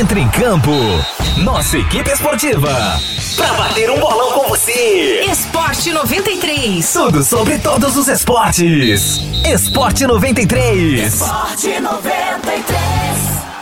Entre em campo. Nossa equipe esportiva. Pra bater um bolão com você. Esporte 93. Tudo sobre todos os esportes. Esporte 93. Esporte 93.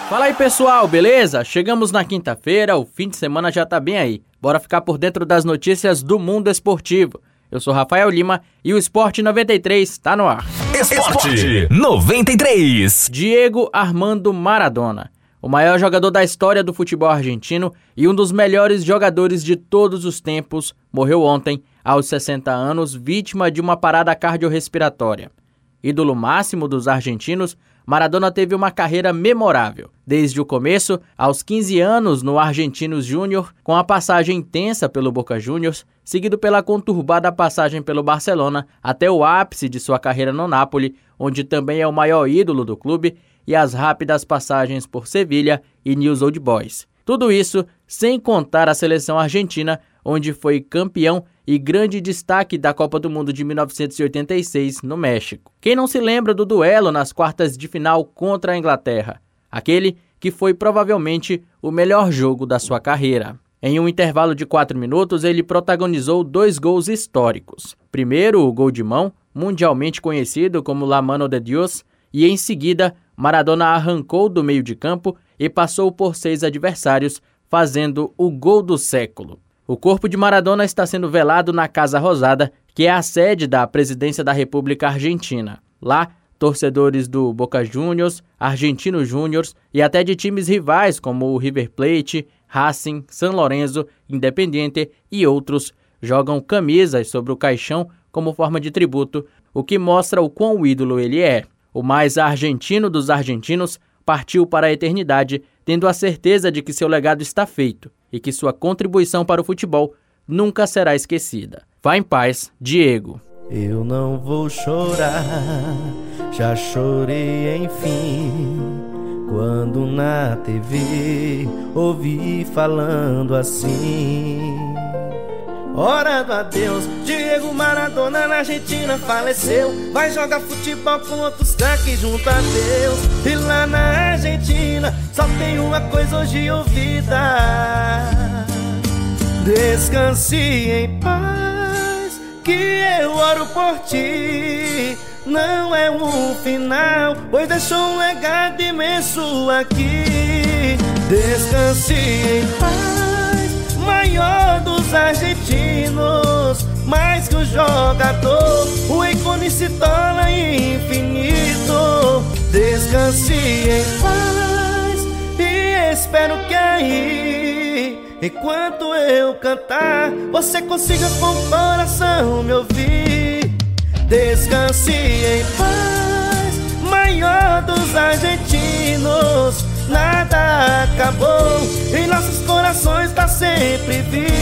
Fala aí pessoal, beleza? Chegamos na quinta-feira, o fim de semana já tá bem aí. Bora ficar por dentro das notícias do mundo esportivo. Eu sou Rafael Lima e o Esporte 93 está no ar. Esporte 93. Diego Armando Maradona, o maior jogador da história do futebol argentino e um dos melhores jogadores de todos os tempos, morreu ontem, aos 60 anos, vítima de uma parada cardiorrespiratória. Ídolo máximo dos argentinos, Maradona teve uma carreira memorável, desde o começo, aos 15 anos no Argentinos Júnior, com a passagem intensa pelo Boca Juniors, seguido pela conturbada passagem pelo Barcelona, até o ápice de sua carreira no Napoli, onde também é o maior ídolo do clube, e as rápidas passagens por Sevilha e News Old Boys. Tudo isso sem contar a seleção argentina, onde foi campeão e grande destaque da Copa do Mundo de 1986 no México. Quem não se lembra do duelo nas quartas de final contra a Inglaterra? Aquele que foi provavelmente o melhor jogo da sua carreira. Em um intervalo de 4 minutos, ele protagonizou dois gols históricos. Primeiro, o gol de mão, mundialmente conhecido como La Mano de Dios, e em seguida, Maradona arrancou do meio de campo e passou por seis adversários, fazendo o gol do século. O corpo de Maradona está sendo velado na Casa Rosada, que é a sede da Presidência da República Argentina. Lá, torcedores do Boca Juniors, Argentino Juniors e até de times rivais como o River Plate, Racing, San Lorenzo, Independiente e outros jogam camisas sobre o caixão como forma de tributo, o que mostra o quão ídolo ele é. O mais argentino dos argentinos partiu para a eternidade, tendo a certeza de que seu legado está feito e que sua contribuição para o futebol nunca será esquecida. Vá em paz, Diego. Eu não vou chorar, já chorei enfim. Quando na TV ouvi falando assim. Orando a Deus, Diego Maradona na Argentina faleceu. Vai jogar futebol com outros craques junto a Deus. E lá na Argentina só tem uma coisa hoje ouvida. Descanse em paz, que eu oro por ti. Não é um final, pois deixou um legado imenso aqui. Descanse em paz, maior dos argentinos. Mais que um jogador, o ícone se torna infinito. Descanse em paz e espero que aí, enquanto eu cantar, você consiga com o coração me ouvir. Descanse em paz, maior dos argentinos. Nada acabou, em nossos corações tá sempre vivo.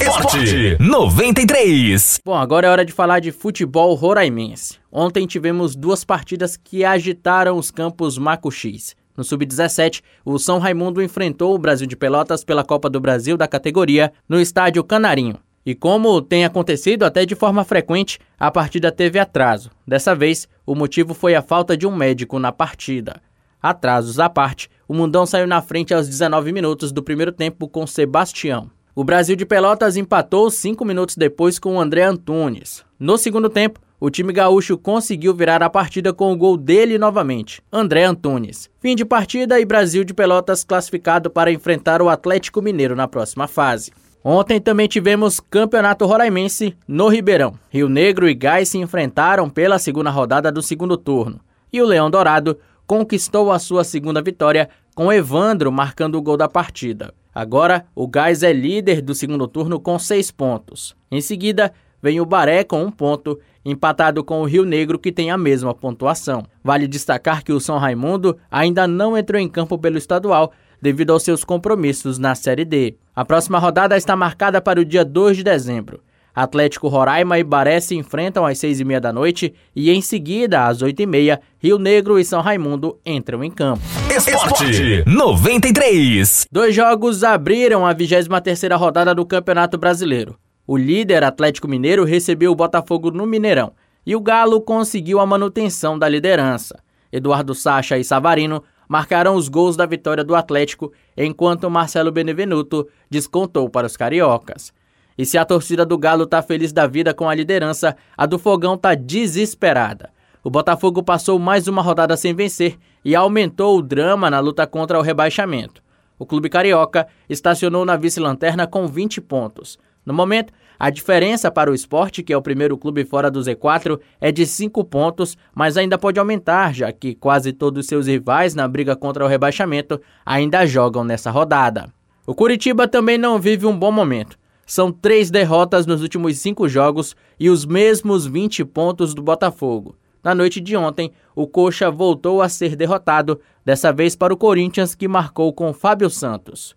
Esporte 93. Bom, agora é hora de falar de futebol roraimense. Ontem tivemos duas partidas que agitaram os campos Macuxis. No Sub-17, o São Raimundo enfrentou o Brasil de Pelotas pela Copa do Brasil da categoria no estádio Canarinho. E como tem acontecido até de forma frequente, a partida teve atraso. Dessa vez, o motivo foi a falta de um médico na partida. Atrasos à parte, o Mundão saiu na frente aos 19 minutos do primeiro tempo com Sebastião. O Brasil de Pelotas empatou cinco minutos depois com o André Antunes. No segundo tempo, o time gaúcho conseguiu virar a partida com o gol dele novamente, André Antunes. Fim de partida e Brasil de Pelotas classificado para enfrentar o Atlético Mineiro na próxima fase. Ontem também tivemos Campeonato Roraimense no Ribeirão. Rio Negro e Gás se enfrentaram pela segunda rodada do segundo turno. E o Leão Dourado conquistou a sua segunda vitória com Evandro marcando o gol da partida. Agora, o Gás é líder do segundo turno com seis pontos. Em seguida, vem o Baré com um ponto, empatado com o Rio Negro, que tem a mesma pontuação. Vale destacar que o São Raimundo ainda não entrou em campo pelo estadual devido aos seus compromissos na Série D. A próxima rodada está marcada para o dia 2 de dezembro. Atlético Roraima e Baré se enfrentam às seis e meia da noite e em seguida, às oito e meia, Rio Negro e São Raimundo entram em campo. Esporte 93. Dois jogos abriram a 23ª rodada do Campeonato Brasileiro. O líder Atlético Mineiro recebeu o Botafogo no Mineirão e o Galo conseguiu a manutenção da liderança. Eduardo Sacha e Savarino marcaram os gols da vitória do Atlético, enquanto Marcelo Benevenuto descontou para os cariocas. E se a torcida do Galo tá feliz da vida com a liderança, a do Fogão tá desesperada. O Botafogo passou mais uma rodada sem vencer e aumentou o drama na luta contra o rebaixamento. O clube carioca estacionou na vice-lanterna com 20 pontos. No momento, a diferença para o esporte, que é o primeiro clube fora do Z4, é de 5 pontos, mas ainda pode aumentar, já que quase todos seus rivais na briga contra o rebaixamento ainda jogam nessa rodada. O Curitiba também não vive um bom momento. São três derrotas nos últimos cinco jogos e os mesmos 20 pontos do Botafogo. Na noite de ontem, o Coxa voltou a ser derrotado, dessa vez para o Corinthians, que marcou com Fábio Santos.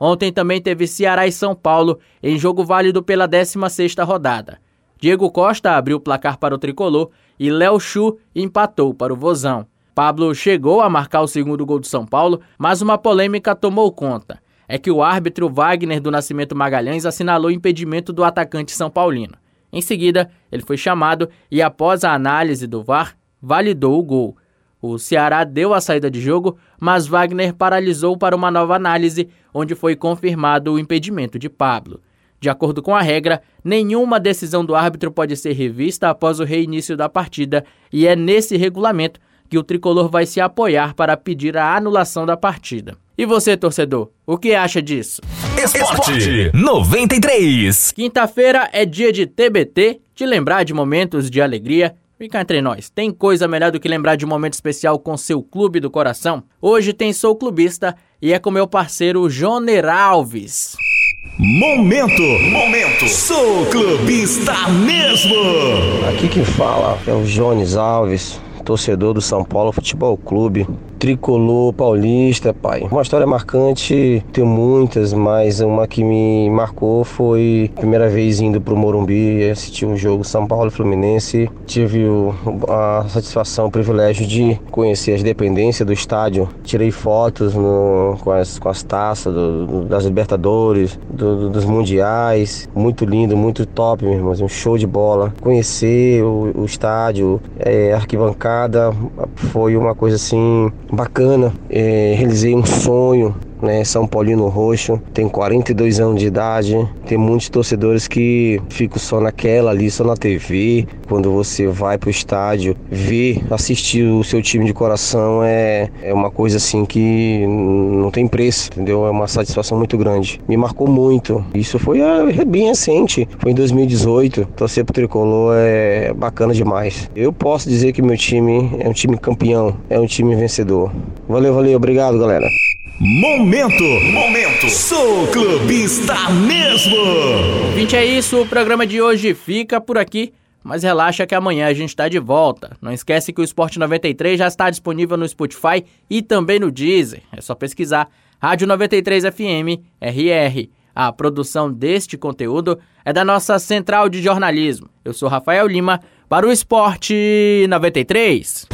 Ontem também teve Ceará e São Paulo em jogo válido pela 16ª rodada. Diego Costa abriu o placar para o tricolor e Léo Chu empatou para o Vozão. Pablo chegou a marcar o segundo gol do São Paulo, mas uma polêmica tomou conta. É que o árbitro Wagner do Nascimento Magalhães assinalou o impedimento do atacante são paulino. Em seguida, ele foi chamado e após a análise do VAR, validou o gol. O Ceará deu a saída de jogo, mas Wagner paralisou para uma nova análise, onde foi confirmado o impedimento de Pablo. De acordo com a regra, nenhuma decisão do árbitro pode ser revista após o reinício da partida, e é nesse regulamento que o tricolor vai se apoiar para pedir a anulação da partida. E você, torcedor, o que acha disso? Esporte 93. Quinta-feira é dia de TBT, de lembrar de momentos de alegria Fica entre nós, tem coisa melhor do que lembrar de um momento especial com seu clube do coração? Hoje tem Sou Clubista e é com meu parceiro Joner Alves. Momento, momento, sou clubista mesmo. Aqui quem fala é o Jones Alves, torcedor do São Paulo Futebol Clube tricolor paulista, pai. Uma história marcante, tem muitas, mas uma que me marcou foi a primeira vez indo pro Morumbi assistir um jogo São Paulo Fluminense. Tive a satisfação, o privilégio de conhecer as dependências do estádio. Tirei fotos no, com, as, com as taças do, das Libertadores, do, dos Mundiais. Muito lindo, muito top, meu irmão. Um show de bola. Conhecer o, o estádio, é, arquibancada, foi uma coisa assim bacana. É, realizei um sonho né? São Paulino Roxo, tem 42 anos de idade, tem muitos torcedores que ficam só naquela ali, só na TV. Quando você vai pro estádio, ver, assistir o seu time de coração é, é uma coisa assim que não tem preço, entendeu? É uma satisfação muito grande. Me marcou muito. Isso foi é, bem recente, foi em 2018. Torcer pro tricolor é bacana demais. Eu posso dizer que meu time é um time campeão, é um time vencedor. Valeu, valeu, obrigado, galera. Momento, momento, sou clubista mesmo. Ouvinte, é isso, o programa de hoje fica por aqui. Mas relaxa que amanhã a gente está de volta. Não esquece que o Esporte 93 já está disponível no Spotify e também no Deezer. É só pesquisar Rádio 93 FM RR. A produção deste conteúdo é da nossa central de jornalismo. Eu sou Rafael Lima para o Esporte 93.